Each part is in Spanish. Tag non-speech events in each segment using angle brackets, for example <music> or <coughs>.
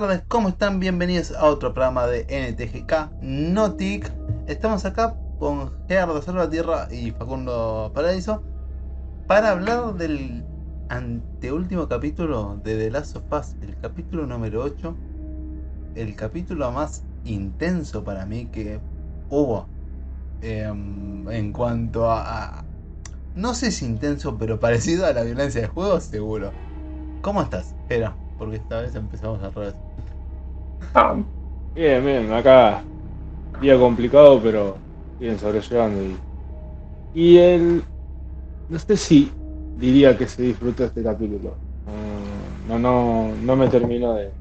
tardes, ¿cómo están? Bienvenidos a otro programa de NTGK Notic. Estamos acá con Gerardo Salvatierra y Facundo Paradiso para hablar del anteúltimo capítulo de The Last of Us, el capítulo número 8, el capítulo más intenso para mí que hubo em, en cuanto a, No sé si intenso, pero parecido a la violencia de juego, seguro. ¿Cómo estás? Espera, porque esta vez empezamos al revés. Ah, bien, bien, acá día complicado, pero bien sobrellevando. Y, y el. No sé si diría que se disfrutó este capítulo. Mm, No, no, no me terminó de.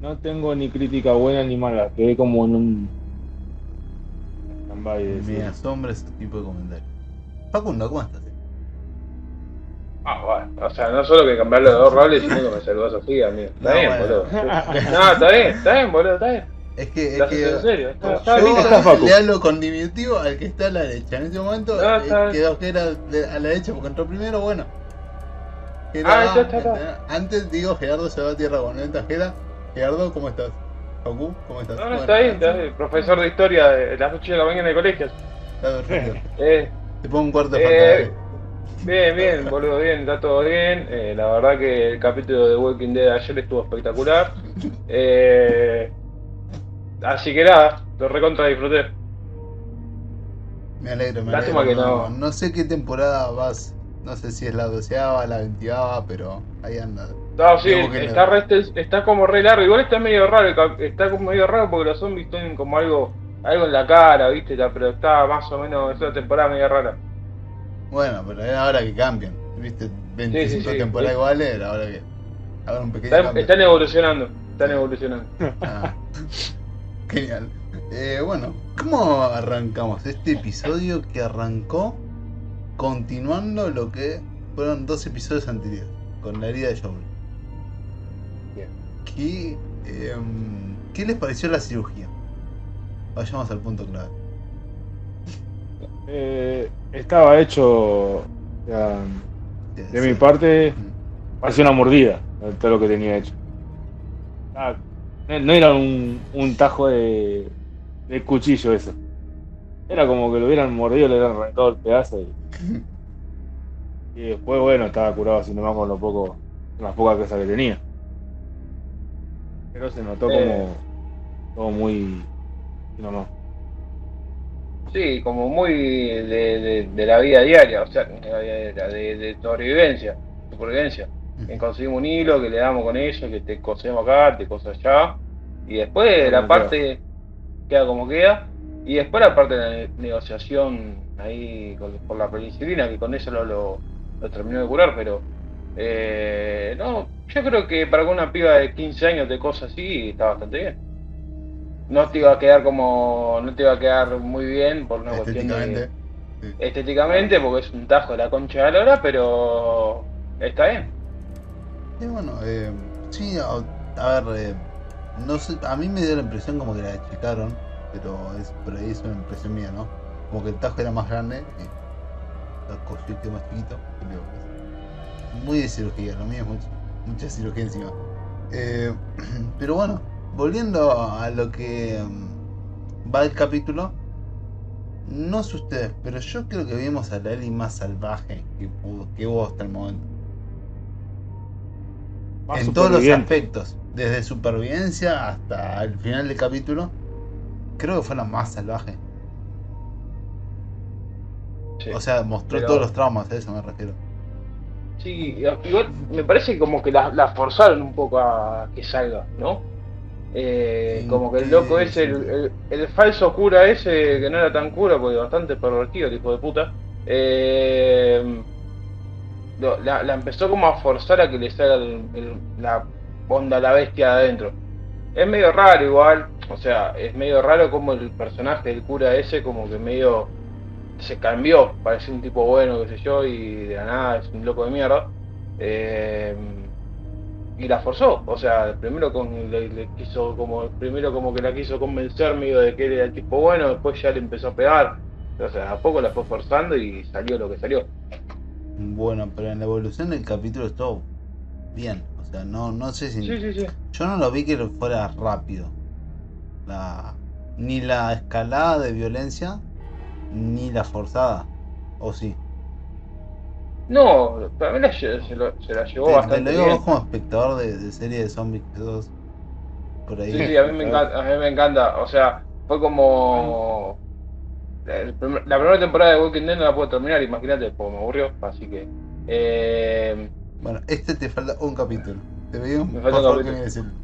No tengo ni crítica buena ni mala, quedé como en un. stand-by Me asombra ese tipo de comentarios. Facundo, ¿cómo estás? Ah, bueno, o sea, no solo que cambiarlo de dos roles, sino que me saludó Sofía, amigo. <laughs> Está No, bien, bueno. boludo. No, está bien, está bien, boludo, está bien. Es que, es que en serio. Está, yo está Facu. le hablo con diminutivo al que está a la derecha. En este momento No, eh, está bien. quedó que era a la derecha porque entró primero, bueno. Ah, Era- está, está, está. Antes digo Gerardo se va a tierra con lenta Jera. Gerardo, ¿cómo estás? Facu, ¿cómo estás? No, no, Bueno, está bien, está bien. Profesor de historia de las 8 de la mañana de colegio. Está perfecto. Eh, Te pongo un cuarto de Eh, falta. Bien, bien, boludo, bien, está todo bien. Eh, la verdad que el capítulo de Walking Dead de ayer estuvo espectacular. Eh, así que nada, lo recontra disfruté. Me alegro, me lástima alegro. que no, no- no sé qué temporada vas. No sé si es la doceava, la veintiava, pero ahí anda. No, sí, está, re- está como re largo. Igual está medio raro, está como medio raro porque los zombies tienen como algo algo en la cara, ¿viste? Pero está más o menos, es una temporada medio rara. Bueno, pero era ahora que cambian. ¿Viste? 25 sí, sí. temporadas iguales, ahora que. Ahora un pequeño Están, evolucionando, están evolucionando. Ah, <laughs> genial. Eh, bueno, ¿cómo arrancamos este episodio que arrancó continuando lo que fueron dos episodios anteriores, con la herida de Joel? Bien. ¿Qué, em, ¿Qué les pareció la cirugía? Vayamos al punto clave. eh, estaba hecho. o sea, Sí, de sí. mi parte, Mm. parecía una mordida todo lo que tenía hecho. Ah, no, era un, un tajo de, de cuchillo eso. Era como que lo hubieran mordido, le hubieran arrancado el pedazo. Y, <laughs> y después, bueno, estaba curado así nomás con lo poco, con las pocas cosas que tenía. Pero se notó Eh. como todo muy. nomás. Sí, como muy de, de, de la vida diaria, o sea, de, la vida diaria, de, de sobrevivencia, supervivencia. Que conseguimos un hilo, que le damos con eso, que te cosemos acá, te coso allá, y después la parte queda como queda, y después la parte de la ne- negociación ahí con- por la penicilina, que con eso lo, lo, lo terminó de curar, pero eh, no, yo creo que para una piba de 15 años de cosas así está bastante bien. No te iba a quedar como, no te iba a quedar muy bien por una cuestión de Estéticamente. sí. estéticamente, porque es un tajo de la concha de la lora, pero está bien. Y bueno, eh, sí, a, a ver, eh, no sé, a mí me dio la impresión como que la achicaron, pero es por ahí es una impresión mía, ¿no? Como que el tajo era más grande, y el cosito más chiquito, pero es muy de cirugía, lo mío es mucho- mucha cirugía encima. Eh, <clears throat> pero bueno, volviendo a lo que mm, va el capítulo, no sé ustedes, pero yo creo que vimos a la Ellie más salvaje que, que hubo hasta el momento Más en todos los aspectos, desde supervivencia hasta el final del capítulo, creo que fue la más salvaje. Sí. O sea, mostró Pero- todos los traumas, a eso me refiero. Sí, igual me parece como que la, la forzaron un poco a que salga, ¿no? Eh, ¿En como que el loco ese, el, el- el falso cura ese, que no era tan cura, porque bastante pervertido el hijo de puta, eh, la, la empezó como a forzar a que le salga el- la onda la bestia de adentro. Es medio raro igual, o sea, es medio raro como el personaje del cura ese como que medio se cambió, parece un tipo bueno, qué sé yo, y de la nada es un loco de mierda. Eh, y la forzó, o sea, primero con le, le quiso como primero como que la quiso convencer medio de que él era el tipo bueno, después ya le empezó a pegar. O sea, a poco la fue forzando y salió lo que salió. Bueno, pero en la evolución del capítulo estuvo bien. O sea, no, no sé si. Sí, sí, sí. Yo no lo vi que fuera rápido. La, ni la escalada de violencia, ni la forzada. ¿O sí? No, para mí la se, lo- se la llevó Te, te bastante lo digo bien. vos como espectador de, de serie de zombies que sos por ahí. Sí, sí, a mí me encanta, a mí me encanta. O sea, fue como la primera temporada de Walking Dead no la puedo terminar, imagínate, porque me aburrió, así que eh, Bueno, este te falta un capítulo. Te Me falta un favor que capítulo. mires el,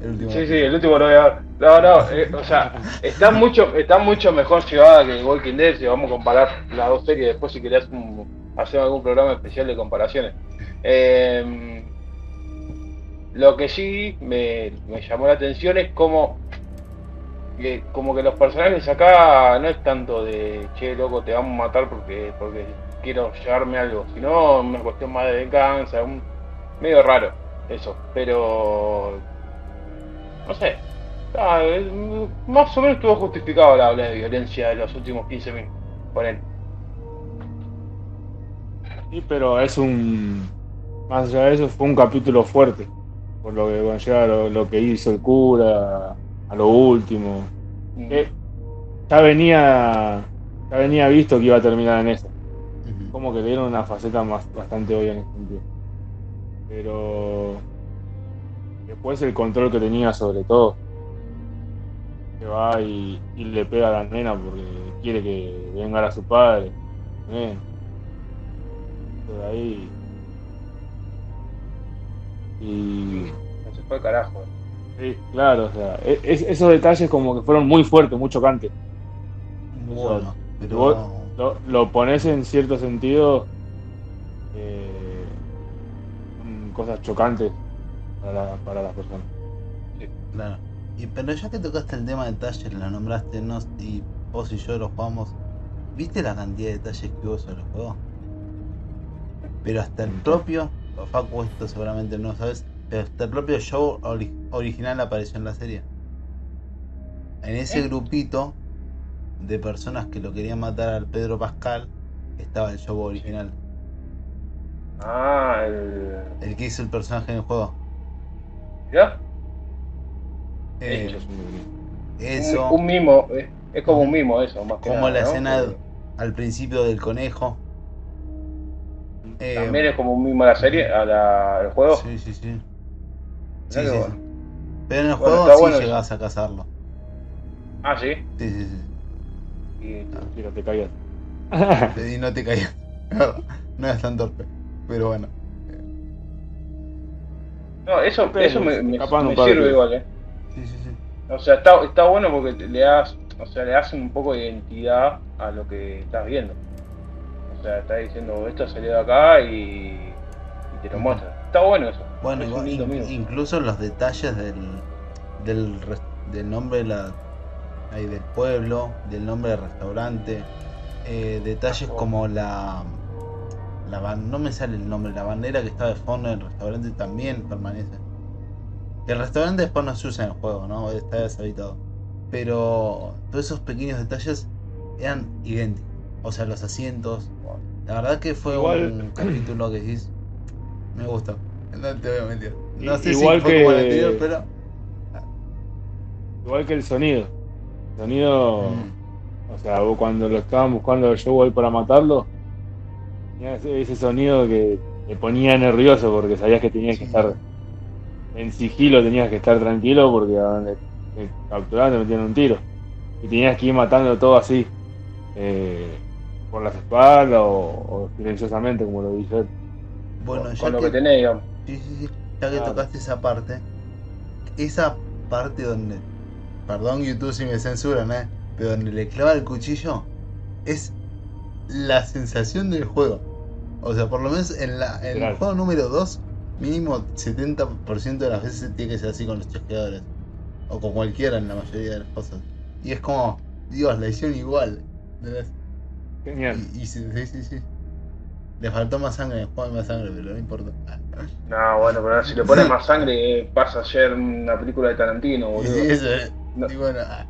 el último. sí, sí, el último lo voy a ver. No, no, eh, o sea, está mucho, está mucho mejor llevada que Walking Dead si vamos a comparar las dos series después si querés un- hacer algún programa especial de comparaciones. Eh, lo que sí me, llamó la atención es como que, como que los personajes acá no es tanto de che loco te vamos a matar porque porque quiero llevarme algo, sino una cuestión más de venganza, medio raro eso, pero no sé, ah, más o menos estuvo justificado la de violencia de los últimos 15 minutos, por él. Sí, pero es un. Más allá de eso, fue un capítulo fuerte. Por lo que conlleva lo, lo que hizo el cura a lo último. Que ya venía. Ya venía visto que iba a terminar en eso. Como que le dieron una faceta más, bastante obvia en ese sentido. Pero. Después el control que tenía sobre todo. Que va y, y le pega a la nena porque quiere que venga a su padre. Bien. De ahí. Y. Se fue al carajo. Sí, claro, o sea, e- es- esos detalles como que fueron muy fuertes, muy chocantes. Bueno, pero. Vos- Lo, lo pones en cierto sentido. eh, son cosas chocantes para, la- para las personas. Claro. Y, pero ya que tocaste el tema de detalles, lo nombraste, ¿no? Y vos y yo lo jugamos. ¿Viste la cantidad de detalles que hubo sobre el juego? Pero hasta el propio, Facu, esto seguramente no sabes, pero hasta el propio show ori- original apareció en la serie. En ese ¿Eh? grupito de personas que lo querían matar al Pedro Pascal, estaba el show original. Ah, el. El que hizo el personaje en el juego. ¿Ya? Eh, eso. Un, un mimo, es, es como un mimo eso, más que Como nada, la ¿no? escena Porque al principio del conejo. Eh, También es como un mimo a la serie, a la, al juego. Sí, sí, sí. Sí, sí, bueno. sí. Pero en el Bueno, juego sí bueno eso. llegás a cazarlo. Ah, sí. Sí, sí, Y- Mira, te callas. sí. Y no te caías. <laughs> no eras tan torpe. Pero bueno. No, eso, Pero eso me, sirve igual, eh. Sí, sí, sí. O sea, está, está bueno porque te- le das, o sea, le das un poco de identidad a lo que estás viendo. O sea, estás diciendo, esto salió de acá y, y te lo muestra. Está bueno eso. Bueno, igual, in- incluso los detalles del, del, nombre de la, ahí, del pueblo, del nombre del restaurante, eh, detalles oh. como la, la no me sale el nombre, la bandera que está de fondo del restaurante también permanece. El restaurante después no se usa en el juego, ¿no? Está deshabitado. Pero todos esos pequeños detalles eran idénticos. O sea, los asientos. La verdad que fue Igual- un <clears throat> capítulo que decís, me gusta. No te voy a mentir. No I- sé igual si fue que- como el anterior, pero. Igual que el sonido. El sonido. Mm. O sea, vos cuando lo estaban buscando el show ahí para matarlo, tenía ese, sonido que te ponía nervioso porque sabías que tenías que estar en sigilo, tenías que estar tranquilo porque a donde te capturaban te metían un tiro. Y tenías que ir matando todo así, eh, por las espaldas o, o silenciosamente, como lo dije. Bueno, con, ya con lo que, que tenés, digamos. sí, sí, sí, ya que Claro. tocaste esa parte, esa parte donde, perdón YouTube si me censuran, ¿eh? pero donde le clava el cuchillo, es la sensación del juego. O sea, por lo menos en, la, en el juego número 2, mínimo 70% de las veces tiene que ser así con los chasqueadores. O con cualquiera en la mayoría de las cosas. Y es como, Dios, la hicieron igual. ¿entendés? Genial. Y, y sí, sí, sí, sí. Le faltó más sangre, en el juego hay más sangre, pero no importa. No, bueno, pero si le pones más sangre, eh, pasa a ser una película de Tarantino, boludo. sí, eso es. No. Y bueno, ah.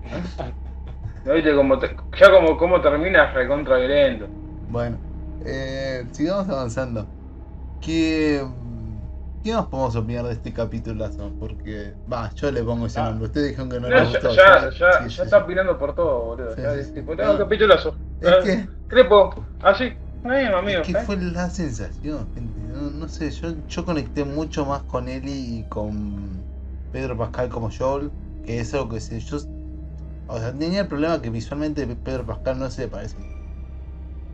¿No viste cómo te- ya como, cómo terminas recontra violento? bueno eh, sigamos avanzando. ¿Qué, ¿Qué más podemos opinar de este capitulazo? Porque, va, yo le pongo ese Ah. nombre. Ustedes dijeron que no, No, le ya, gustó. ya, ya, sí, ya sí. está opinando por todo, boludo. Sí, ya tipo, no, capitulazo. Es que, Crepo, así, no hay amigo. es que ¿eh? fue la sensación, gente. No, no sé, yo, yo conecté mucho más con Eli y con Pedro Pascal como Joel, que es algo que sé. Yo, o sea, tenía el problema que visualmente Pedro Pascal no se parece.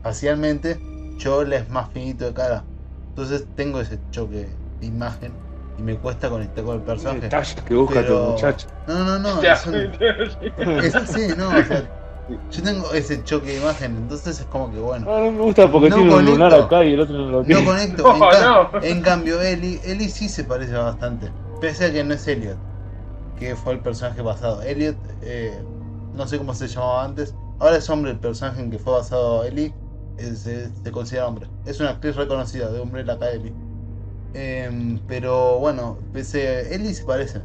Facialmente, Joel es más finito de cara. Entonces tengo ese choque de imagen y me cuesta conectar con el personaje. que busca Pero- tu muchacho. No, no, no, Ya, es, un- es así, no, o sea, yo tengo ese choque de imagen, entonces es como que bueno. No, no me gusta porque No tiene un lunar conecto. acá y el otro no lo No tiene. conecto. <laughs> No, en, ca- no. en cambio, Eli, Eli sí se parece bastante. Pese a que no es Elliot, que fue el personaje basado. Elliot, eh, no sé cómo se llamaba antes. Ahora es hombre el personaje en que fue basado Eli. es- es- se considera hombre. Es una actriz reconocida de Umbrella Academy. Em, pero bueno, pese Eli se parece.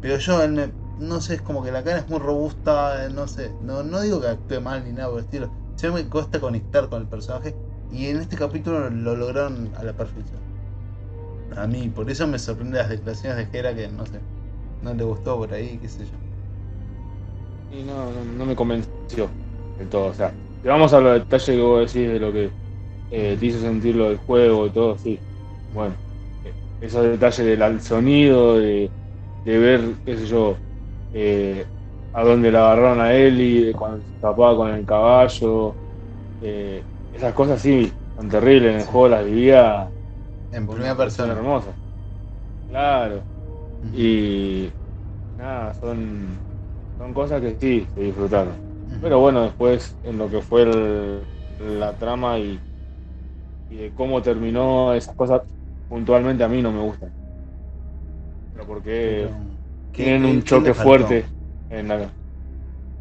Pero yo, él me- no sé, es como que la cara es muy robusta. eh, No sé, no, no digo que actúe mal ni nada por el estilo. Se me cuesta conectar con el personaje. Y en este capítulo lo lograron a la perfección. A mí, por eso me sorprende las declaraciones de Jera que no sé, no le gustó por ahí, qué sé yo. Y no, no, me convenció del todo. O sea, vamos a los detalles que vos decís de lo que eh, te hizo sentir lo del juego y todo, sí. Bueno, eh, esos detalles del sonido, de, de ver, qué sé yo, eh, a dónde la agarraron a Eli, cuando se escapaba con el caballo, eh, esas cosas sí, son terribles. En el juego las vivía En primera persona hermosa. Claro. Y nada, son, son cosas que sí se disfrutaron. Pero bueno, después en lo que fue el- la trama y, y de cómo terminó esas cosas, puntualmente a mí no me gustan. Pero porque Pero, ¿qué- tienen un qué choque fuerte en la...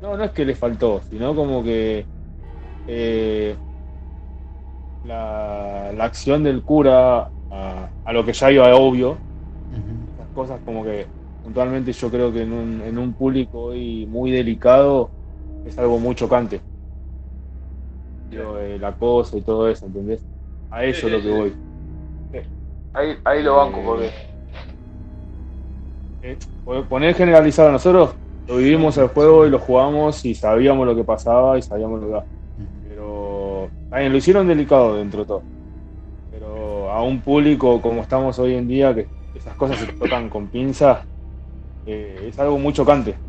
No, no es que le faltó, sino como que eh, la, la acción del cura a, a lo que ya iba obvio, Ujú. esas cosas como que puntualmente yo creo que en un, en un público hoy muy delicado es algo muy chocante. Digo, el acoso y todo eso, ¿entendés? A eso es lo que voy. Ahí, ahí lo banco porque. Eh, poner generalizado. Nosotros lo vivimos el juego y lo jugamos y sabíamos lo que pasaba y sabíamos lo que pero también lo hicieron delicado dentro de todo. Pero a un público como estamos hoy en día que esas cosas se tocan con pinzas eh, es algo muy chocante.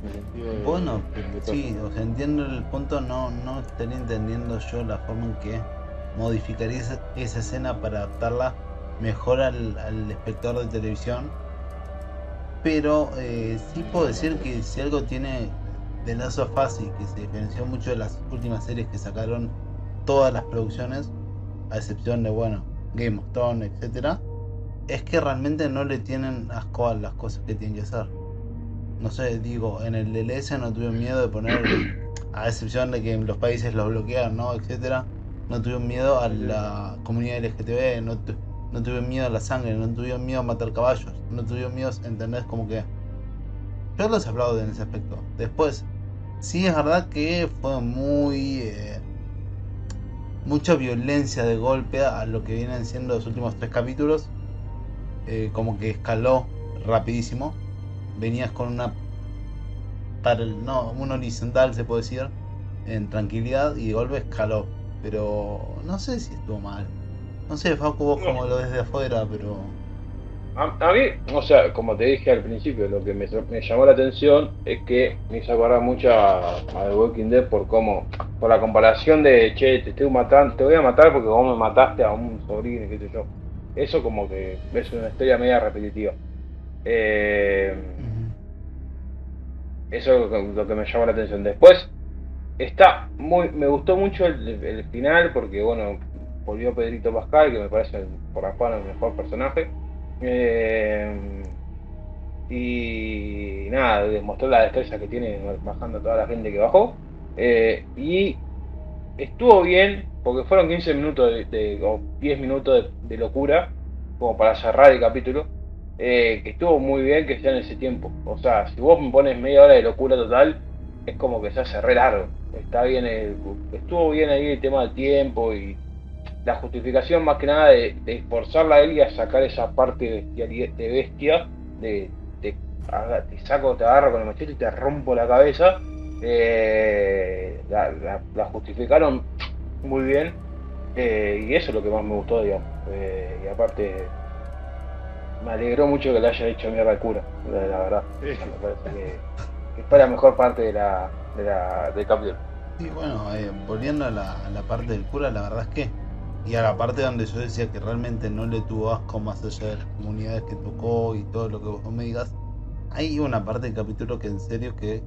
De- Bueno, de sí, o sea, entiendo el punto, no, no estaría entendiendo yo la forma en que modificaría esa, esa escena para adaptarla mejor al, al espectador de televisión. Pero eh, sí puedo decir que si algo tiene de Last of Us y que se diferenció mucho de las últimas series que sacaron todas las producciones, a excepción de, bueno, Game of Thrones, etcétera, es que realmente no le tienen asco a las cosas que tienen que hacer no sé, digo, en el DLS no tuvieron miedo de poner, a excepción de que los países los bloquean, ¿no? etcétera, no tuvieron miedo a la comunidad LGTB, no tuvieron miedo a la sangre, no tuvieron miedo a matar caballos, no tuvieron miedo, ¿entendés? Como que yo los aplaudo en ese aspecto. Después, sí es verdad que fue muy... eh, mucha violencia de golpe a lo que vienen siendo los últimos tres capítulos. eh, como que escaló rapidísimo venías con una para no un horizontal se puede decir en tranquilidad y de golpe escaló pero no sé si estuvo mal no sé Facu vos como lo ves de afuera pero A, a mí, o sea, como te dije al principio, lo que me, me llamó la atención es que me hizo acordar mucho a, a The Walking Dead por cómo, por la comparación de, che, te estoy matando, te voy a matar porque vos me mataste a un sobrino, qué sé yo. Eso como que es una historia media repetitiva. Eh, eso es lo que, lo que me llamó la atención. Después, está muy, me gustó mucho el, el final porque, bueno, volvió Pedrito Pascal, que me parece por cual el mejor personaje. Eh, y nada, demostró la destreza que tiene bajando toda la gente que bajó. Eh, y estuvo bien, porque fueron 15 minutos de, o 10 minutos de, de locura, como para cerrar el capítulo. eh, que estuvo muy bien que sea en ese tiempo. O sea, si vos me pones media hora de locura total, es como que se hace re largo. Está bien, el- estuvo bien ahí el tema del tiempo y la justificación más que nada de, de forzarla a él y a sacar esa parte de, de bestia, de, de haga- te saco, te agarro con el machete y te rompo la cabeza, eh, la, la- la justificaron muy bien eh, y eso es lo que más me gustó, digamos. Eh, y aparte, me alegró mucho que le haya hecho mierda al cura, la, la verdad. Sí. Me parece que, que fue la mejor parte de la, de la, del capítulo. Y bueno, eh, volviendo a la, a la parte del cura, la verdad es que, y a la parte donde yo decía que realmente no le tuvo asco más allá de las comunidades que tocó y todo lo que vos me digas, hay una parte del capítulo que en serio que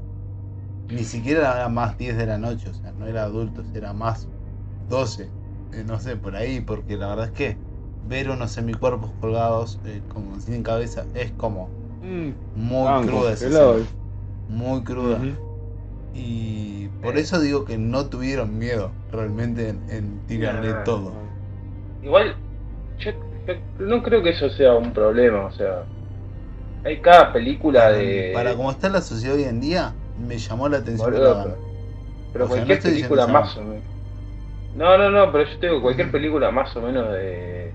ni siquiera era más 10 de la noche, o sea, no era adultos, era más 12, eh, no sé, por ahí, porque la verdad es que ver unos semicuerpos colgados eh, como sin cabeza es como Mm, muy cruda esa muy cruda. Y por Eh. eso digo que no tuvieron miedo realmente en, en tirarle todo. Igual, yo, yo no creo que eso sea un problema, o sea, hay cada película de... para como está la sociedad hoy en día, me llamó la atención. Boludo. Pero O sea, no cualquier película más o menos. No, no, no, pero yo te digo, cualquier película más o menos de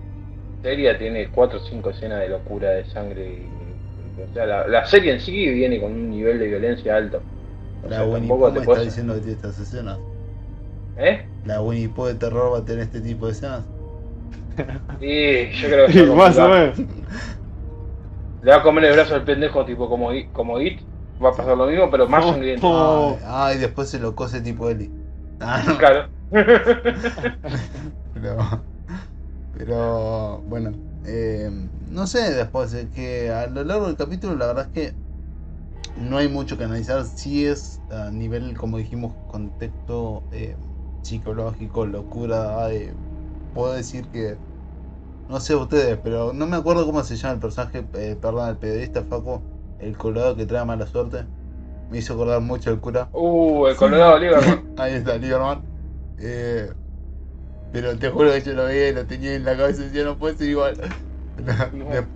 seria tiene cuatro o cinco escenas de locura, de sangre y. o sea, la, la serie en sí viene con un nivel de violencia alto. O La sea, Winnie Pooh está puedes. diciendo que tiene estas escenas. ¿Eh? La Winnie Pooh de terror va a tener este tipo de escenas. Y yo creo que Sí, <laughs> más o complicado. menos. le va a comer el brazo al pendejo, tipo como, como It. Va a pasar lo mismo, pero más sangriento. Oh. Ah, y después se lo cose tipo Eli. Ah, no, Claro. <laughs> pero, pero bueno, eh, no sé, después es que a lo largo del capítulo la verdad es que no hay mucho que analizar. Si es a nivel, como dijimos, contexto eh, psicológico, locura. eh, puedo decir que, no sé ustedes, pero no me acuerdo cómo se llama el personaje, eh, perdón, el periodista Faco, el colorado que trae mala suerte. Me hizo acordar mucho el cura. Uh, el Colorado Lieberman. <laughs> Ahí está, Lieberman. Eh, pero te juro que yo lo veía y lo tenía en la cabeza y decía, no puede ser igual. No. <laughs> Después,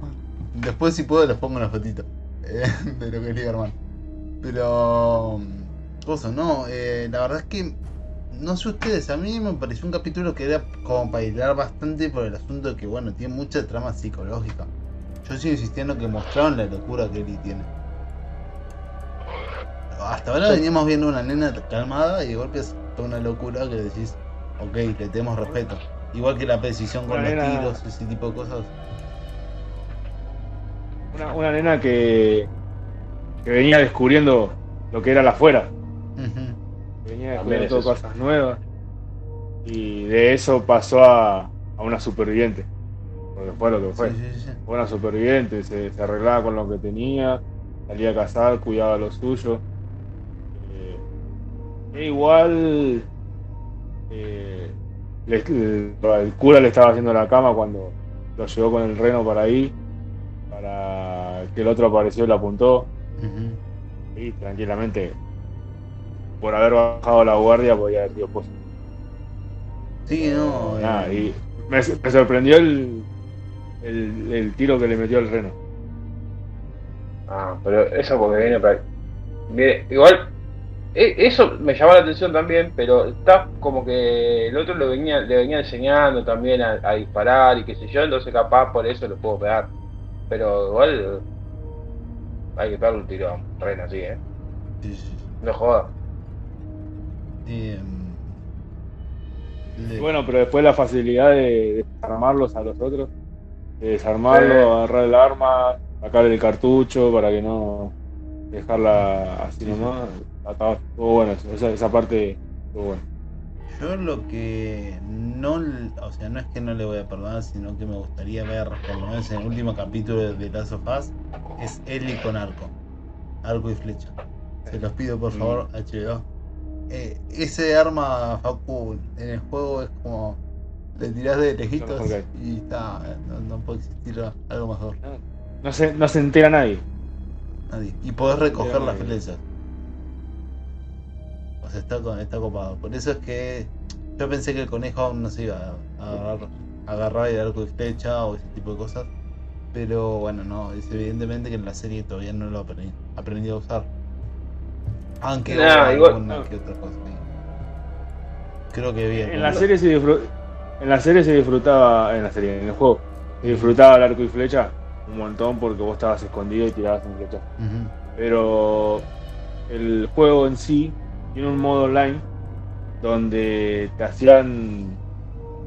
después, si puedo, les pongo una fotito eh, <laughs> de lo que es Lieberman. Pero. Cosa, no, eh, la verdad es que. No sé ustedes, a mí me pareció un capítulo que era como para hilar bastante por el asunto de que, bueno, tiene mucha trama psicológica. Yo sigo insistiendo que mostraron la locura que Eli tiene. Hasta ahora Sí. veníamos viendo una nena calmada y de golpe es toda una locura que decís, ok, le tenemos respeto. Igual que la precisión con Una los nena- tiros, ese tipo de cosas. Una, una nena que, que venía descubriendo lo que era la afuera. Venía descubriendo es cosas nuevas. Y de eso pasó a, a una superviviente. Porque fue lo que fue. Sí, sí, sí. Fue una superviviente, se, se arreglaba con lo que tenía, salía a cazar, cuidaba lo suyo. Eh, e igual eh, le- el cura le estaba haciendo la cama cuando lo llevó con el reno para ahí, para que el otro apareció y lo apuntó. Y tranquilamente, por haber bajado la guardia, podía haber sido pues, Sí, no. eh, y me, me sorprendió el, el, el tiro que le metió el reno. Ah, pero eso porque viene para. Viene- igual, e- eso me llamó la atención también, pero está como que el otro le venía, le venía enseñando también a, a disparar y qué sé yo, entonces capaz por eso lo puedo pegar. Pero igual hay que pegarle un tiro a un reno así, eh. sí, sí, sí. No jodas. Eh, le- Y bueno, pero después la facilidad de desarmarlos a los otros, de desarmarlo, Sí. agarrar el arma, sacarle el cartucho para que no dejarla así nomás. Estaba- Estuvo bueno, esa, esa parte estuvo bueno. Yo lo que no, o sea, no es que no le voy a perdonar, sino que me gustaría ver, por lo menos en el último capítulo de Last of Us, es Ellie con arco, arco y flecha. Se los pido por favor, HBO. Eh, ese arma, Facu, en el juego es como le tirás de lejitos y está, no, no puede existir algo mejor. No se, no se entera nadie. Nadie. Y podés recoger las bien. flechas. O sea, está, está copado. Por eso es que yo pensé que el conejo aún no se iba a agarrar, a agarrar el arco y flecha o ese tipo de cosas. Pero bueno, no, es evidentemente que en la serie todavía no lo aprendí, aprendí a usar. Aunque Nah, igual- alguna no. que otra cosa ahí. Creo que bien. En la ¿no? serie se, en la serie se disfrutaba, en la serie, en el juego, se disfrutaba el arco y flecha un montón porque vos estabas escondido y tirabas en flecha. Pero el juego en sí tiene un modo online donde te hacían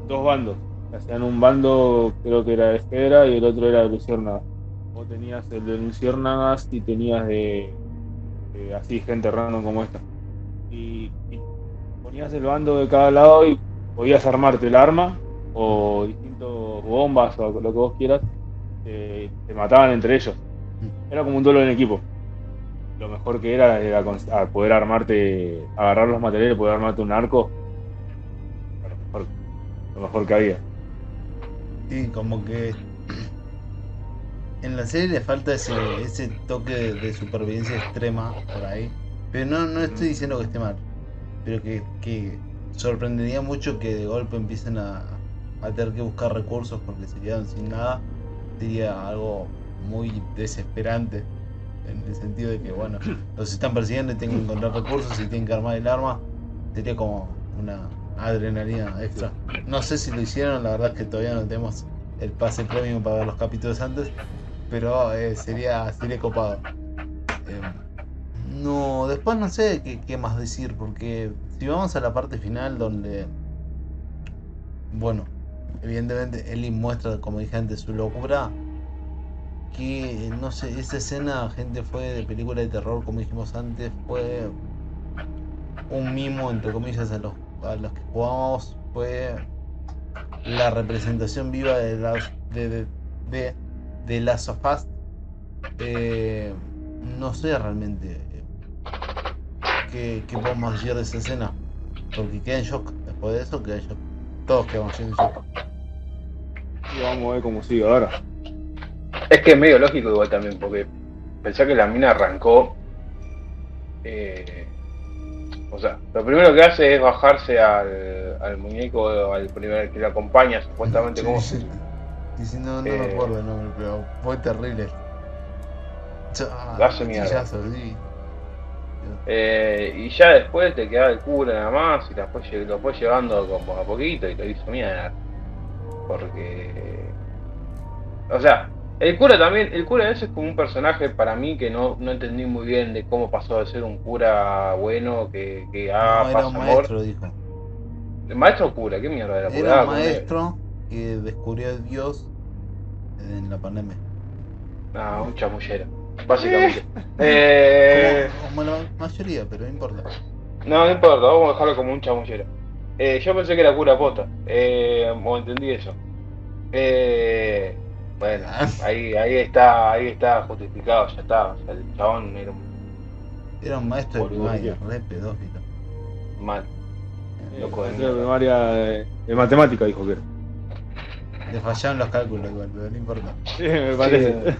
dos bandos. Te hacían un bando, creo que era de Esfera, y el otro era de Luciérnagas. Vos tenías el de Luciérnagas y tenías de, de así gente random como esta. Y, y ponías el bando de cada lado y podías armarte el arma o distintos bombas o lo que vos quieras. Te, te mataban entre ellos. Era como un duelo en equipo. Lo mejor que era era poder armarte, agarrar los materiales, poder armarte un arco. Lo mejor, lo mejor que había. Sí, como que en la serie le falta ese, ese toque de, supervivencia extrema por ahí. Pero no, no estoy diciendo que esté mal. Pero que, que sorprendería mucho que de golpe empiecen a, a tener que buscar recursos porque se quedan sin nada. Sería algo muy desesperante. En el sentido de que, bueno, <clears throat> los están persiguiendo y tienen que encontrar recursos y tienen que armar el arma. Sería como una adrenalina extra. No sé si lo hicieron, la verdad es que todavía no tenemos el pase premium para ver los capítulos antes, pero eh, sería, sería copado. Eh, no, después no sé qué, más decir, porque si vamos a la parte final donde, bueno, evidentemente Ellie muestra, como dije antes, su locura, que no sé, esa escena, gente, fue de película de terror, como dijimos antes, fue un mimo, entre comillas, a los, a los que jugamos, fue la representación viva de, de Last of Us. Eh, no sé realmente eh, qué, qué podemos decir de esa escena, porque queda en shock. Después de eso, queda en shock. Todos quedamos en shock. Y vamos a ver cómo sigue ahora. Es que es medio lógico igual también, porque pensá que la mina arrancó. eh, o sea, lo primero que hace es bajarse al, al muñeco, al primer que le acompaña, supuestamente. Sí, ¿cómo sí. Si no, no Eh. me acuerdo el nombre, pero fue terrible. Lo hace mierda. sí. Eh, y ya después te queda el cura nada más y después lle- lo fue llevando como a poquito y lo hizo mierda. Porque. O sea, el cura también, el cura ese es como un personaje para mí que no, no entendí muy bien de cómo pasó de ser un cura bueno que, que ah, no, era pasa un amor. maestro, dijo. ¿El maestro cura? ¿Qué mierda era? Era ah, un maestro que descubrió a Dios en la pandemia. Ah, un chamullero, básicamente. Eh, Como, como la mayoría, pero no importa. No, no importa, vamos a dejarlo como un chamullero. Eh, yo pensé que era cura pota, eh, o entendí eso. Eh, bueno, Ah. ahí, ahí está, ahí está justificado, ya está. O sea, el chabón era un Era un maestro de primaria, re pedófilo. mal. Loco de de mierda. primaria de, de matemática, dijo que era. Le fallaron los cálculos igual, pero no importa. <laughs> Sí, me parece. Sí.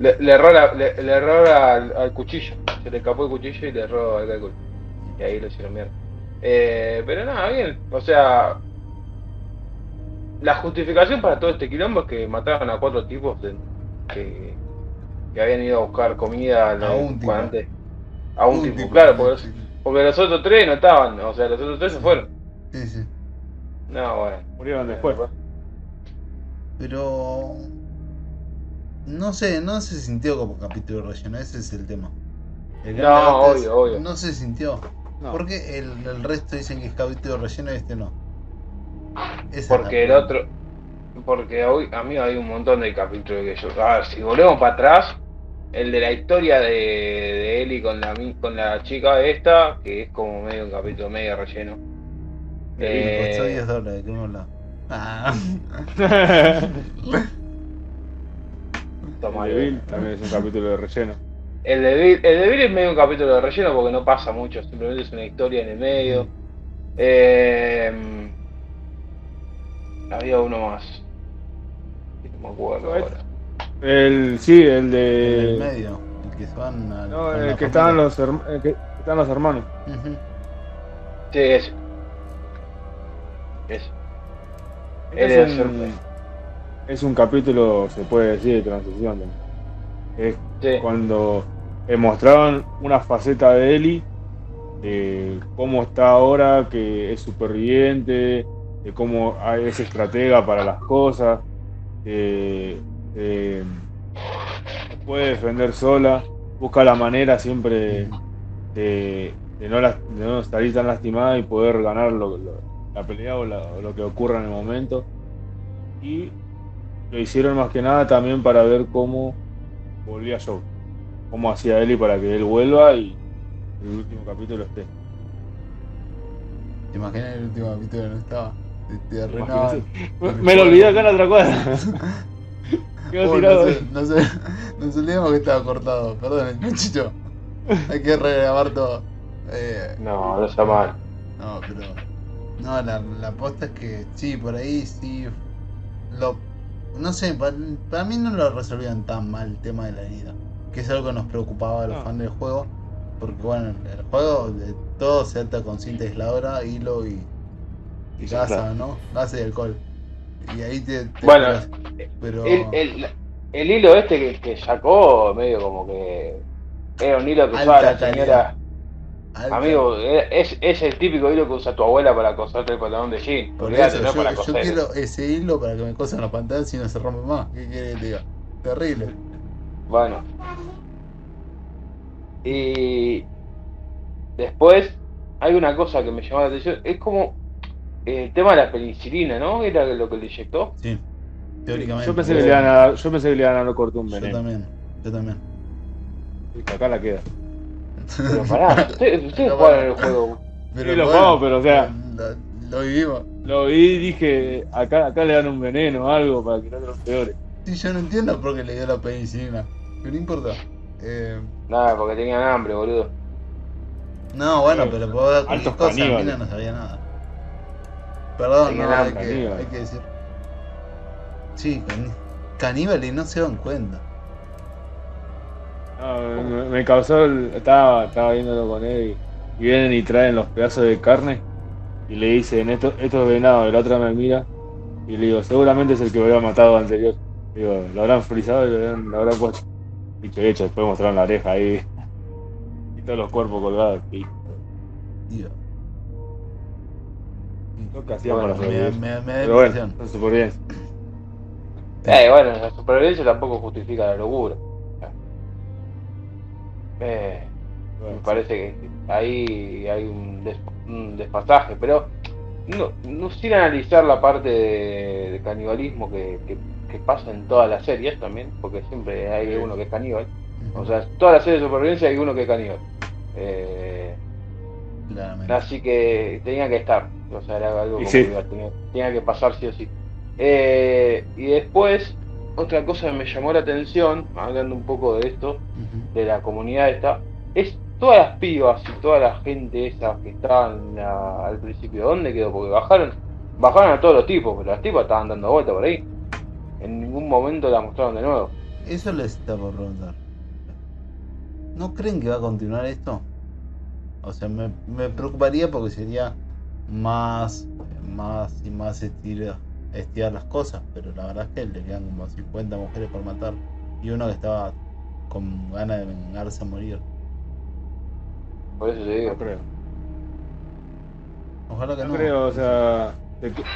Le, le erró, la- le, le erró al, al cuchillo, se le escapó el cuchillo y le erró al cálculo. Y ahí lo hicieron mierda. Eh, pero nada, bien, o sea, la justificación para todo este quilombo es que mataron a cuatro tipos de- que, que habían ido a buscar comida A un tipo. antes. A un, tipo, claro, porque, porque los otros tres no estaban, o sea, los otros tres se fueron. Sí, sí. No, bueno. Murieron después. Pero. No sé, no se sintió como capítulo relleno, ese es el tema. El No, es- obvio, obvio. No se sintió. No. Porque el, el resto dicen que es capítulo relleno y este no. Esa Porque el otro. Porque hoy, a mí hay un montón de capítulos que yo. A ver, si volvemos para atrás, el de la historia de, de Eli con la, con la chica esta, que es como medio un capítulo medio relleno. Eh, 10 dólares, ¿qué hemos hablado? Ah. toma, Bill también es un capítulo de relleno. El de, Bill, el de Bill es medio un capítulo de relleno porque no pasa mucho, simplemente es una historia en el medio. Eh, había uno más. Que No me acuerdo ahora. El, sí, el En el de. medio, el que se van al. No, el que estaban los, herma- el que estaban los hermanos. Sí, ese. Ese. Este Era es, un, sorpresa. es un capítulo, se puede decir, de transición. Es Sí. cuando eh, mostraron una faceta de de cómo está ahora, que es superviviente, de cómo es estratega para las cosas, eh, eh, puede defender sola, busca la manera siempre de, no, de no, estar tan lastimada y poder ganar la pelea o, lo que ocurra en el momento. Y lo hicieron más que nada también para ver cómo volvía Joe, cómo hacía y para que él vuelva y el último capítulo esté. ¿Te imaginas el último capítulo no estaba? <laughs> Me, lo olvidé acá en la otra cuadra. <laughs> oh, no, sé, no sé, nos olvidamos que estaba cortado. Perdón, <laughs> muchacho. Hay que regrabar todo. Eh, no, no está mal. No, pero. No, la, la posta es que sí, por ahí sí. Lo, no sé, para, mí no lo resolvían tan mal el tema de la herida. Que es algo que nos preocupaba a los fans del juego. Porque bueno, el juego de todo se ata con cinta aisladora, hilo y y gasa, ¿no? Gasa y alcohol. Y ahí te. bueno, pero... el, el, hilo este que, que, sacó, medio como que. Era un hilo que usaba la señora. Amigo, es, es el típico hilo que usa tu abuela para coserte el pantalón de jean. Por eso, yo, para yo quiero ese hilo para que me cosan los pantalones y no se rompe más. ¿Qué quiere que te diga? Terrible. Bueno. Y después hay una cosa que me llamó la atención. Es como el tema de la penicilina, ¿no? Era lo que le inyectó. Sí, teóricamente. Yo pensé que le iban a dar, yo pensé que le iban a dar corto un veneno. Yo también, yo también. acá la queda. Pero <laughs> pará, ustedes, ustedes jugaron el juego. Pero sí, lo jugamos, pero o sea. Lo, vivimos. Lo vi y dije, acá, acá le dan un veneno o algo para que no te los peores. Sí, yo no entiendo por qué le dio la penicilina. Pero no importa. Eh... Nada, porque tenían hambre, boludo. No, bueno, pero puedo dar cualquier cosa, Mina no sabía nada. Perdón, no, hay, que, hay que decir. Sí, caníbales no se dan cuenta. No, me, causó. estaba, estaba viéndolo con él y, vienen y traen los pedazos de carne y le dicen: Esto, esto es venado. Y la otra me mira y le digo: Seguramente es el que me había matado anterior. Digo: Lo habrán frisado y lo habrán, lo habrán puesto. Y que hecho, después mostraron la oreja ahí <laughs> y todos los cuerpos colgados. Y... Lo que hacíamos bueno, me, me, me Pero bueno, la supervivencia. Eh, bueno, la supervivencia tampoco justifica la locura. Eh, me parece que ahí hay un, un despasaje, pero no, no, sin analizar la parte de, canibalismo que, que, que, pasa en todas las series también, porque siempre hay uno que es caníbal. O sea, todas las series de supervivencia hay uno que es caníbal. Eh, así que tenía que estar. O sea, era algo como que tenía, que pasar sí o sí. Eh, y después, otra cosa que me llamó la atención, hablando un poco de esto, de la comunidad esta, es todas las pibas y toda la gente esa que estaban al principio, ¿dónde quedó? Porque bajaron, bajaron a todos los tipos, pero las tipas estaban dando vueltas por ahí. En ningún momento la mostraron de nuevo. Eso les está por preguntar. ¿No creen que va a continuar esto? O sea, me, me preocuparía porque sería más, más y más estira, estirar las cosas, pero la verdad es que le quedan como 50 mujeres por matar y uno que estaba con ganas de vengarse a morir. Por eso te digo. No creo. Ojalá que no. creo, o sea,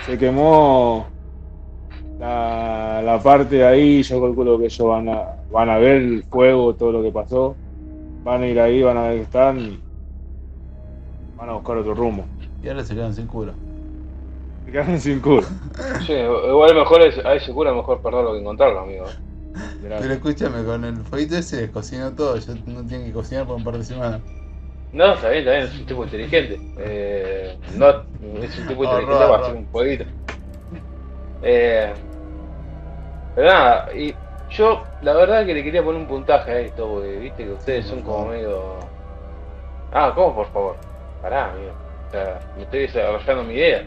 se, quemó la, la parte ahí, yo calculo que ellos van a, van a ver el fuego, todo lo que pasó, van a ir ahí, van a ver que están y van a buscar otro rumbo. Y ahora se quedan sin cura. Se quedan sin cura. sí, igual mejor es, a ese cura mejor perderlo que encontrarlo, amigo. Pero escúchame, con el fueguito ese cocinó todo, yo no tengo que cocinar por un par de semanas. No, está bien, está bien, es un tipo inteligente. Eh, no, es un tipo inteligente para hacer un fueguito. Eh, pero nada, y yo la verdad que le quería poner un puntaje a esto, porque viste que ustedes son como medio... Ah, ¿cómo por favor? Pará, amigo. O sea, me estoy desarrollando mi idea.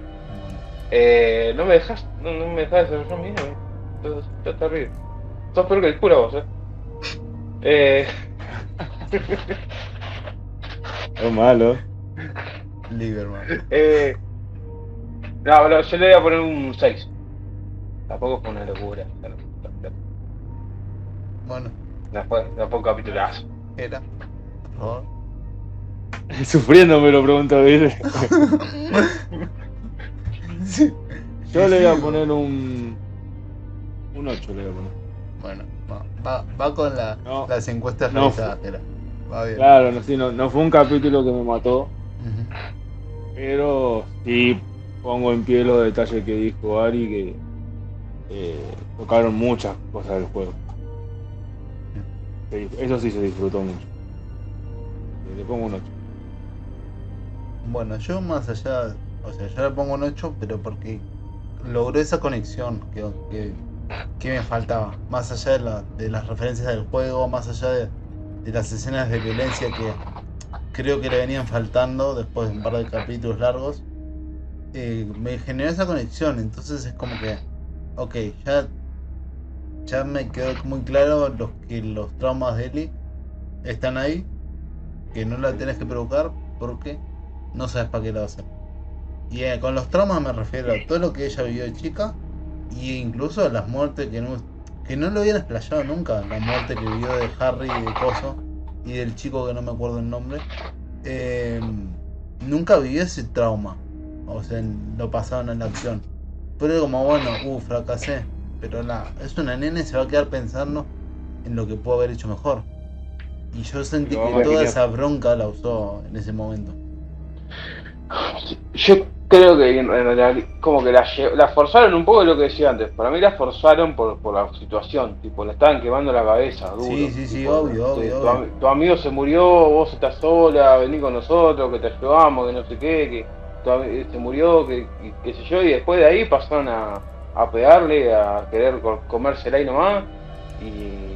Eh, no me dejas, no, no me dejas idea. Entonces, ya está arriba. Sos peor que el cura vos, eh. Eh. <laughs> es malo. Lieberman. Eh. No, no, yo le voy a poner un 6. Tampoco fue una locura. Bueno. Después, después un capitulazo. Era. Favor. <laughs> Sufriendo me lo pregunto, ¿viste? <laughs> Yo le voy a poner un. Un 8 le voy a poner. Bueno, va, va, con la- No. las encuestas No. realizadas, va bien. Claro, no, sí, no, no fue un capítulo que me mató, pero sí pongo en pie los detalles que dijo Ari que eh, tocaron muchas cosas del juego. Eso sí se disfrutó mucho. Le pongo un 8. Bueno, yo más allá, o sea, yo le pongo un 8, pero porque logró esa conexión que, que, me faltaba. Más allá de, la- de las referencias del juego, más allá de, las escenas de violencia que creo que le venían faltando después de un par de capítulos largos, eh, me generó esa conexión. Entonces es como que, ok, ya, ya me quedó muy claro los que los traumas de Ellie están ahí, que no la tenés que provocar porque no sabes para qué la va a hacer. Y eh, con los traumas me refiero a todo lo que ella vivió de chica e incluso las muertes que no, que no lo hubiera explayado nunca. La muerte que vivió de Harry y de Coso y del chico que no me acuerdo el nombre. Eh, nunca vivió ese trauma. O sea, lo pasaron en la acción. Pero como, bueno, uh, fracasé. Pero la, es una nena y se va a quedar pensando en lo que pudo haber hecho mejor. Y yo sentí que toda esa bronca la usó en ese momento. Yo creo que en realidad como que la, la forzaron un poco de lo que decía antes. Para mí la forzaron por, por la situación, tipo, le estaban quemando la cabeza, duro. Sí, sí, sí, tipo, obvio, tu- obvio, Tu, obvio. ami- tu amigo se murió, vos estás sola, vení con nosotros, que te ayudamos, que no sé qué, que tu ami- se murió, que, qué sé yo, y después de ahí pasaron a, a pegarle, a querer co- comérsela ahí nomás, y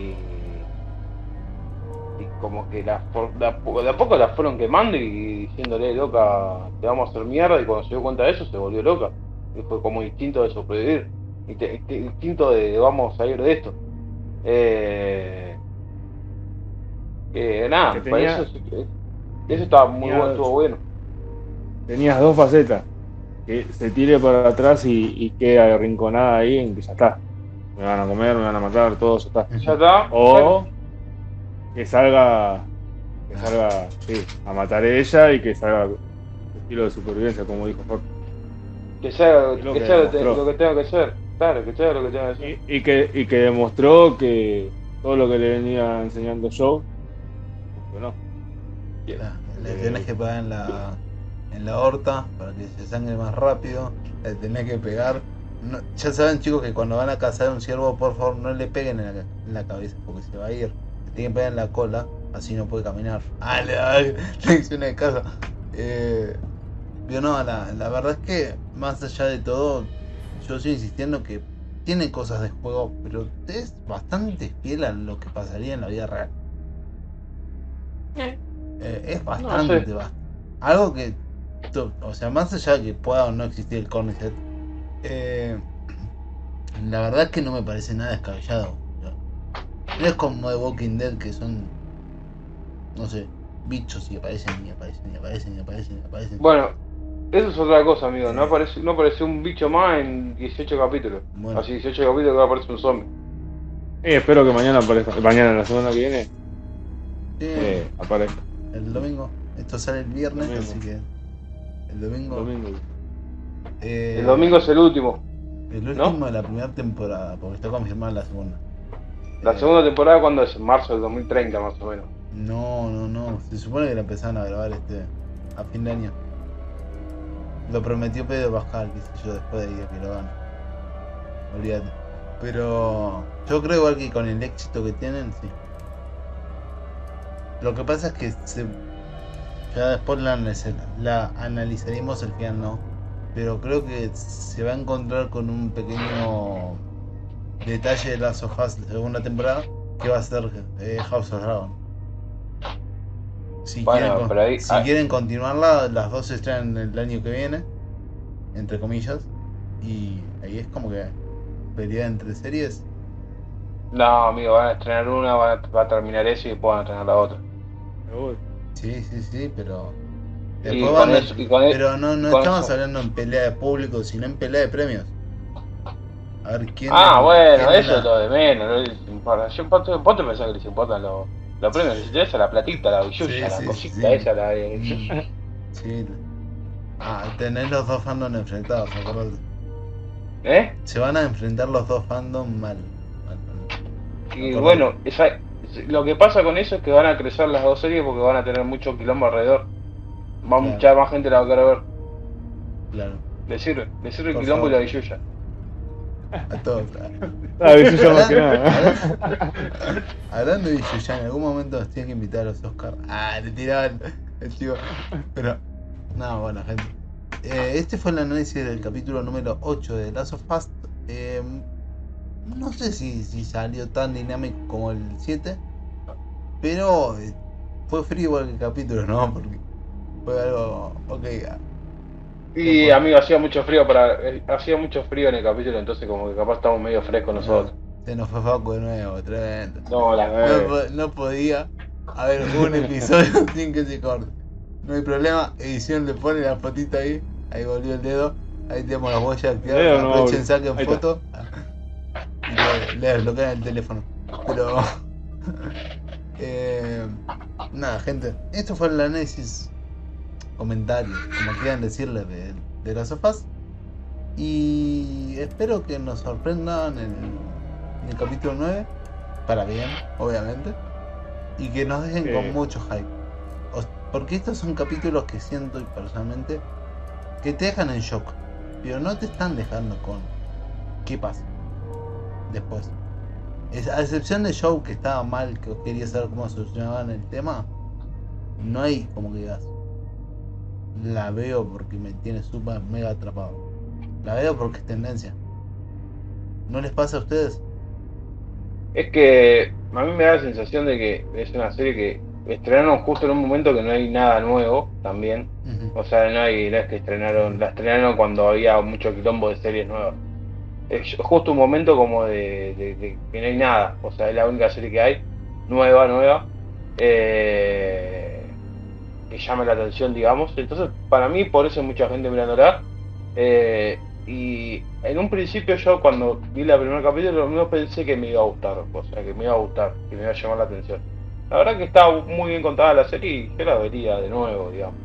como que la, de a po- de a poco la fueron quemando y diciéndole, loca, te vamos a hacer mierda, y cuando se dio cuenta de eso se volvió loca, y fue como instinto de sobrevivir, instinto de, vamos a salir de esto. Eh, que nada, Que para tenía- eso, eso estaba muy tenía- bueno, estuvo bueno. Tenías dos facetas. Que se tire para atrás y, y quede arrinconada ahí en que ya está. Me van a comer, me van a matar, todo ya está. Ya está. O que salga, que salga sí, a matar a ella y que salga estilo de supervivencia, como dijo Jorge. Que sea, Es lo que que sea lo, te- demostró. lo que tenga que ser. Claro, que sea lo que tenga que ser. Y, y que, y que demostró que todo lo que le venía enseñando funcionó. La- Le Eh, tenés que pegar en la, en la horta para que se sangre más rápido. Le tenés que pegar. No- ya saben, chicos, que cuando van a cazar a un ciervo, por favor, no le peguen en la, en la cabeza porque se va a ir. Que pegar en la cola, así no puede caminar. <laughs> Ah, le da <laughs> lecciones de casa. Eh, pero no, la, la verdad es que, más allá de todo, yo sigo insistiendo que tiene cosas de juego, pero es bastante fiel a lo que pasaría en la vida real. Eh, es bastante, sé. bast- Algo que, o sea, más allá de que pueda o no existir el Cordyceps, eh, <clears throat> la verdad es que no me parece nada descabellado. No es como The Walking Dead que son, no sé, bichos y aparecen y aparecen y aparecen y aparecen y aparecen. Bueno, eso es otra cosa, amigo. No aparece, no apareció un bicho más en 18 capítulos. Bueno. Así 18 capítulos que va a aparecer un zombie. Y espero que mañana aparezca, mañana la semana que viene, Sí, eh, aparezca. el domingo. Esto sale el viernes, Domingo. así que el domingo. Domingo. eh, El domingo es el último. el ¿no? último de la primera temporada, porque está confirmada la segunda. La Eh, segunda temporada, cuando es? En marzo del 2030, más o menos. No, no, no. Se supone que la empezaron a grabar este a fin de año. Lo prometió Pedro Pascal, qué sé yo, después de que lo hagan. Olvídate. Pero yo creo igual que con el éxito que tienen, sí. Lo que pasa es que se, ya después la, la analizaremos el final, no. Pero creo que se va a encontrar con un pequeño detalle de las hojas de segunda temporada que va a ser eh, House of Dragon. Si, Bueno, quieren, ahí- si ah. quieren continuarla, las dos se estrenan el año que viene, entre comillas, y ahí es como que pelea entre series. No, amigo, van a estrenar una, van a, va a terminar eso y después van a estrenar la otra. Sí, sí, sí, pero. Y Después con van a- eso- y con pero no, no con estamos eso- hablando en pelea de público, sino en pelea de premios. A ver quién. Ah, bueno, quién eso es lo de menos. Yo, vos vos te pensás que les importan los, los premios, les interesa la platita, la billulla, Sí, la sí, cosita sí. esa, la de... Sí. Ah, tenés los dos fandoms enfrentados, acordate. ¿Eh? Se van a enfrentar los dos fandom mal. mal, mal. Y bueno, esa- lo que pasa con eso es que van a crecer las dos series porque van a tener mucho quilombo alrededor. Va Claro. mucha más gente la va a querer ver. Claro. Le sirve, le sirve el quilombo y la billulla. A todos. Ah, eso ya más que nada. <laughs> Hablando de Yuya, en algún momento nos tienen que invitar a los Oscars. Ah, le tiraban el tío. Pero, no, bueno, gente. Eh, este fue el análisis del capítulo número 8 de Last of Us. Eh, no sé si, si salió tan dinámico como el 7. Pero eh, fue frío el capítulo, ¿no? Porque fue algo. Ok, Y amigo, hacía mucho frío para eh, hacía mucho frío en el capítulo, entonces como que capaz estamos medio frescos nosotros. se nos fue Facu de nuevo, tremendo. No, la No, no podía haber un episodio <laughs> sin que se corte. No hay problema, edición le pone la fotita ahí, ahí volvió el dedo, ahí tenemos las huellas activadas, no aprovechen, saquen foto y <laughs> le, le desbloquean el teléfono. Pero <laughs> eh, nada gente, esto fue el análisis comentario, como quieran decirle de, de las sofás. Y espero que nos sorprendan en, en el capítulo 9, para bien, obviamente, y que nos dejen Sí. con mucho hype. O- porque estos son capítulos que siento y personalmente que te dejan en shock, pero no te están dejando con qué pasa después. Es- a excepción de Show que estaba mal, que quería saber cómo solucionaban el tema, no hay como que digas, la veo porque me tiene súper mega atrapado. La veo porque es tendencia. ¿No les pasa a ustedes? Es que a mí me da la sensación de que es una serie que estrenaron justo en un momento que no hay nada nuevo también. O sea, no, hay, es que estrenaron, la estrenaron cuando había mucho quilombo de series nuevas. Es justo un momento como de, de- de que no hay nada. O sea, es la única serie que hay, nueva, nueva, eh, que llame la atención, digamos. Entonces, para mí, por eso hay mucha gente mirándola. Eh, y en un principio yo cuando vi la primer capítulo no pensé que me iba a gustar, o sea, que me iba a gustar, que me iba a llamar la atención. La verdad que está muy bien contada la serie y yo la vería de nuevo, digamos,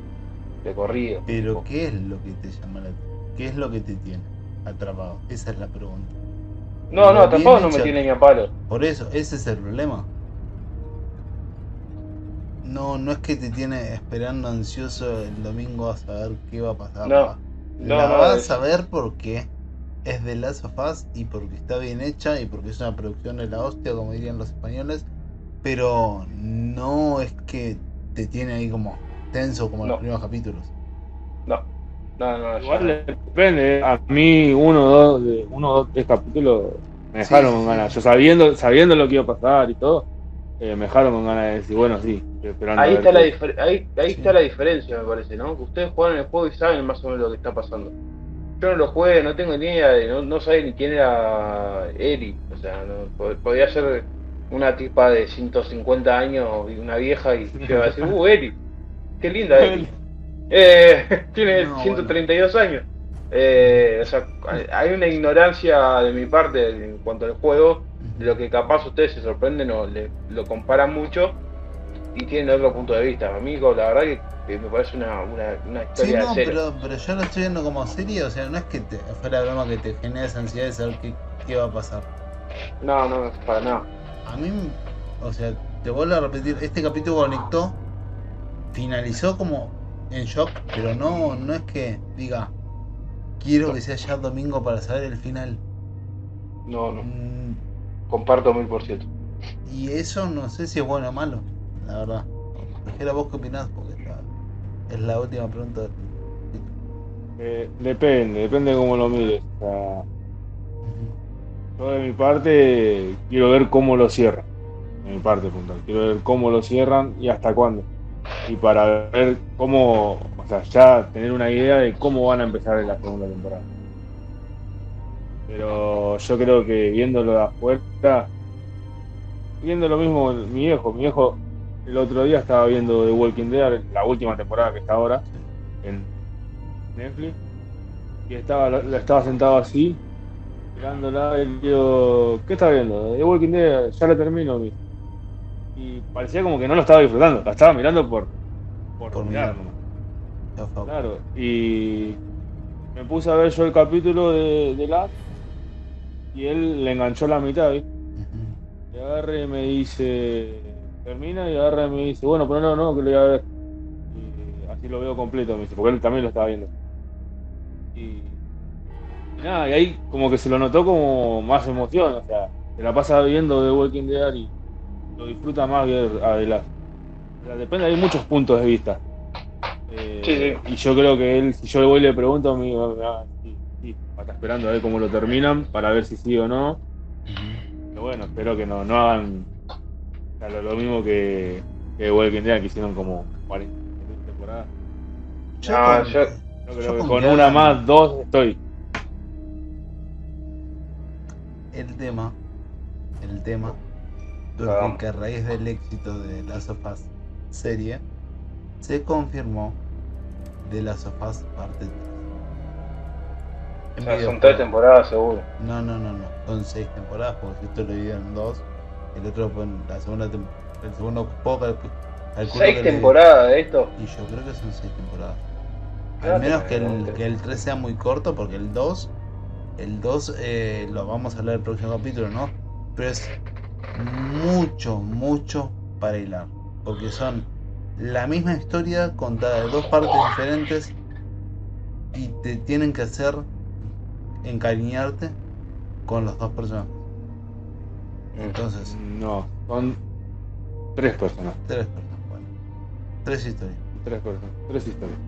de corrido. Pero ¿qué es lo que te llama la ¿Qué es lo que te tiene atrapado? Esa es la pregunta. No, no, tampoco no me tiene ni a palo. Por eso, ese es el problema. No, no es que te tiene esperando ansioso el domingo a saber qué va a pasar. No, va. no, la no, vas es- a ver porque es de Last of Us y porque está bien hecha y porque es una producción de la hostia, como dirían los españoles. Pero no es que te tiene ahí como tenso como No. los primeros capítulos. No, no, no, Igual no. depende. A mí, uno, dos, de, uno, dos, tres capítulos me dejaron Sí, ganas. sí. Yo sabiendo, sabiendo lo que iba a pasar y todo, eh, me dejaron con ganas de decir, bueno, sí. Ahí está, la ahí, ahí Sí. está la diferencia, me parece, ¿no? Que ustedes juegan el juego y saben más o menos lo que está pasando. Yo no lo jugué, no tengo ni idea, de, no, no sabía ni quién era Eri. O sea, no, pod- podía ser una tipa de 150 años y una vieja y yo iba a decir, ¡uh, Eri! ¡Qué linda Eri! Eh, <laughs> tiene No, 132 años. Eh, o sea, hay- una ignorancia de mi parte en cuanto al juego, lo que capaz ustedes se sorprenden o le, lo comparan mucho y tienen otro punto de vista. Amigo, la verdad que, me parece una, una, una Sí, historia no, de cero. pero, pero yo lo estoy viendo como serie, o sea, no es que te, fuera broma que te genere esa ansiedad de saber qué, qué va a pasar. No, no, para nada. A mí, o sea, te vuelvo a repetir, este capítulo conectó, finalizó como en shock, pero no, no es que diga, quiero que sea ya domingo para saber el final. No, no. Mm, Comparto mil por ciento. Y eso no sé si es bueno o malo, la verdad. Prefiero vos qué opinás, porque esta es la última pregunta. del- Eh, depende, depende de cómo lo mires. O sea, yo de mi parte quiero ver cómo lo cierran. De mi parte puntual. Quiero ver cómo lo cierran y hasta cuándo. Y para ver cómo, o sea, ya tener una idea de cómo van a empezar en la segunda temporada. Pero yo creo que viéndolo de afuera, viendo lo mismo mi viejo, mi viejo el otro día estaba viendo The Walking Dead, la última temporada que está ahora en Netflix, y estaba, estaba sentado así, mirándola, y digo, ¿qué está viendo? The Walking Dead, ya la termino, mi. Y parecía como que no lo estaba disfrutando, la estaba mirando por, por, Por mirar. Claro, y me puse a ver yo el capítulo de, de la y él le enganchó la mitad, ¿viste? Ujú. Y agarre y me dice, termina y agarra y me dice, bueno, pero no, no, que lo voy a ver. Y así lo veo completo, me dice, porque él también lo estaba viendo. Y, y nada, y ahí como que se lo notó como más emoción, o sea, se la pasa viendo The Walking Dead y lo disfruta más ver a The Last. O sea, depende, hay muchos puntos de vista. Eh, Sí, sí. Y yo creo que él, si yo le voy y le pregunto, me sí, está esperando a ver cómo lo terminan para ver si sí o no. Pero bueno, espero que no, no hagan o sea, lo, lo mismo que, que Walking Dead, que hicieron como 40 temporadas. Yo No, con- yo- Yo creo yo que con una más, dos, estoy. el tema, el tema, porque que a raíz del éxito de Last of Us serie, se confirmó de Last of Us parte 3. O En sea, son tres temporadas seguro. No, no, no, no, son seis temporadas, porque esto lo dividieron en dos, el otro fue en la segunda el segundo calculo ¿Seis temporadas de esto? Y yo creo que son seis temporadas. Al menos que el, que el 3 sea muy corto, porque el 2, el 2 eh, lo vamos a hablar el próximo capítulo, ¿no? Pero es mucho, mucho para hilar. Porque son la misma historia contada de dos partes diferentes y te tienen que hacer encariñarte con los dos personajes. Entonces, No, son tres personas. tres personas, bueno. Tres historias. Tres personas. Tres historias.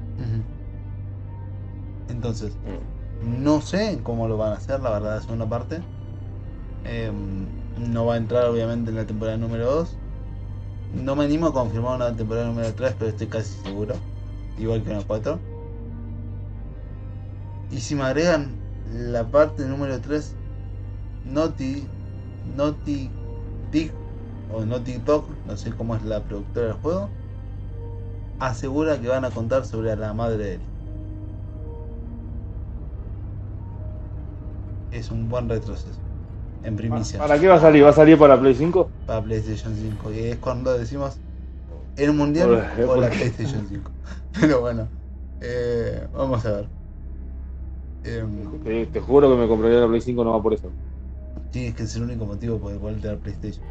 Entonces, Mm. No sé cómo lo van a hacer, la verdad, la segunda parte. Em, no va a entrar, obviamente, en la temporada número 2. No me animo a confirmar una temporada número 3, pero estoy casi seguro. Igual que en la 4. Y si me agregan la parte número 3, Naughty, Naughty Dog, o Naughty Dog, no sé cómo es la productora del juego, asegura que van a contar sobre la madre de él. es un buen retroceso. En primicia. ¿Para qué va a salir? ¿Va a salir para Play 5? Para PlayStation 5. Y es cuando decimos el mundial o la PlayStation 5. <laughs> Pero bueno, eh, vamos a ver. Em, Te, te juro que me compraría la Play 5 no va por eso. sí, es que es el único motivo por el cual te da PlayStation.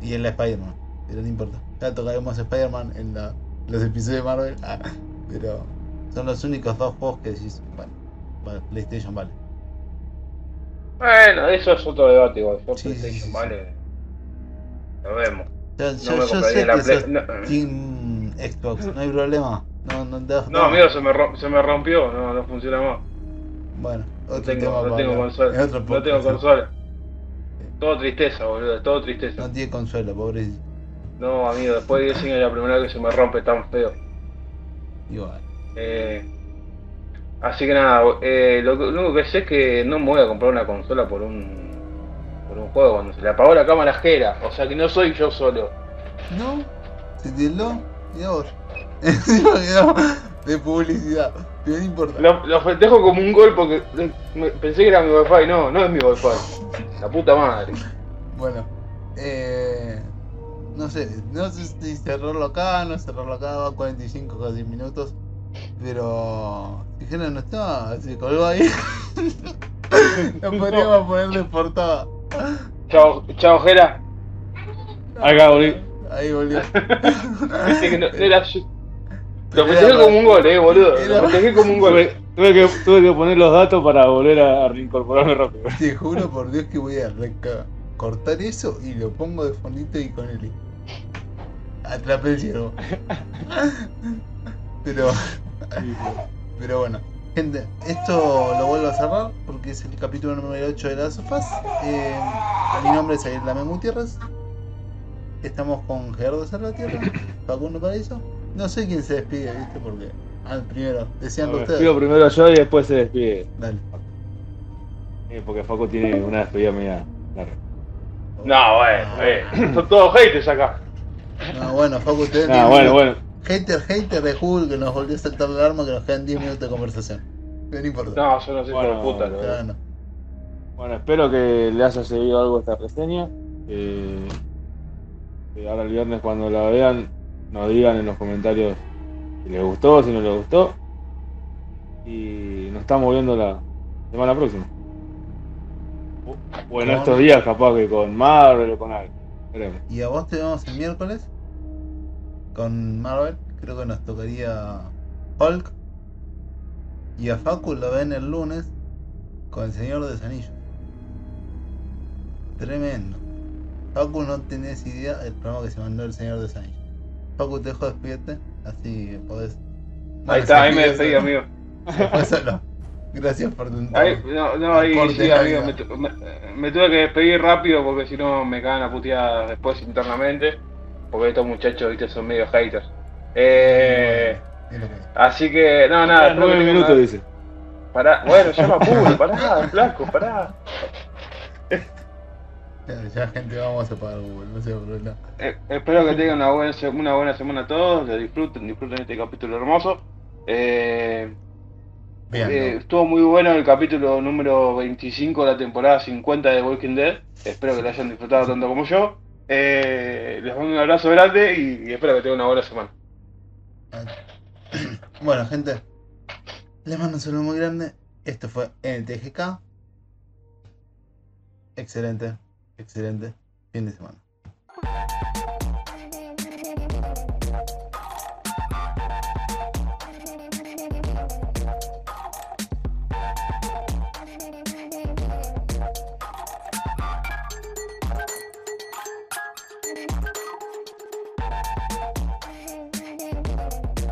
Y en la Spider-Man. Pero no importa. Ya tocaremos Spider-Man en la- los episodios de Marvel. Ah, pero son los únicos dos juegos que decís, bueno, vale, PlayStation vale. Bueno, eso es otro debate igual. Yo Sí, PlayStation, sí, sí. vale. Lo vemos. Yo, No yo- me yo sé la que Play. sos No, Team Xbox, no hay problema. No, no, te- no, amigo, se me, se me rompió. No, no funciona más. Bueno, otro No tengo, tema no tengo consola. Otro No tengo consola. Todo tristeza, boludo. Todo tristeza. No tiene consuelo, pobre. No, amigo, después de 10 años es la primera vez que se me rompe tan feo. Igual. Eh, así que nada, eh, lo, lo único que sé es que no me voy a comprar una consola por un por un juego cuando se le apagó la cámara ajera. O sea que no soy yo solo. No, se mirá vos. Encima quedó <laughs> de publicidad, pero no importa. Lo, lo festejo como un gol porque eh, pensé que era mi wifi. No, no es mi wifi. La puta madre. Bueno, eh, no sé, no sé si cerrarlo acá, no cerrarlo acá, va 45 casi minutos. Pero Tijera no está, se colgó ahí. <laughs> Lo podríamos poner de portada. Chao, chao, Jera. Acá, volví. Ahí volvió. <laughs> No, no era yo. Lo festejé como un gol, eh, boludo. Lo festejé como un gol. Tuve, que, tuve que poner los datos para volver a, a reincorporarme rápido. Te juro por Dios que voy a cortar eso y lo pongo de fondito y con el atrapé el ciervo. <laughs> Pero, pero bueno, gente, esto lo vuelvo a cerrar porque es el capítulo número 8 de las sofás. Eh, mi nombre es Aguirre Lamen Gutiérrez. Estamos con Gerardo Salvatierra, Facundo Paraíso. No sé quién se despide, ¿viste? Porque. Ah, primero, decían ustedes. despido primero yo y después se despide. Dale. Eh, porque Facu tiene una despedida media larga. No, bueno, eh. Son todos haters acá. No, bueno, Facu, ustedes Ah, tienen- bueno, bueno. Hater, hater de Hulk que nos volvió a saltar la alarma que nos quedan 10 minutos de conversación. No importa. No, yo no soy Bueno, puta, lo Ya no. Bueno, espero que le haya seguido algo esta reseña. Eh, que ahora el viernes cuando la vean nos digan en los comentarios si les gustó, si no les gustó. Y nos estamos viendo la semana próxima. O en estos días, capaz que con Marvel o con algo. Veremos. Y a vos te vemos el miércoles con Marvel. Creo que nos tocaría Hulk. Y a Facu lo ven el lunes con el Señor de los Anillos. Tremendo. Facu no tenés idea del programa que se mandó el Señor de los Anillos. Facu, te dejo despídete. Así podés. Ahí está, ahí me despedí, amigo. Solo. Gracias por tu Ahí, no, no, ahí sí, amigo, me, me- me tuve que despedir rápido porque si no me cagan a después internamente. Porque estos muchachos, viste, son medio haters. Eh, que así que, no, nada, Ah, espero que nueve tengan minutos una- dice. Pará, bueno, ya me apuro, pará, <laughs> flaco, pará. <laughs> Ya, gente, vamos a apagar Google, no se problema. Eh, espero que tengan una buena, se- una buena semana todos, lo disfruten, disfruten este capítulo hermoso. Eh, Bien, eh, estuvo muy bueno el capítulo número 25 de la temporada 50 de Walking Dead. Espero que lo hayan disfrutado tanto como yo. Les mando un abrazo grande y, y espero que tengan una buena semana. <coughs> Bueno, gente, les mando un saludo muy grande. Esto fue NTGK. Excelente, excelente fin de semana.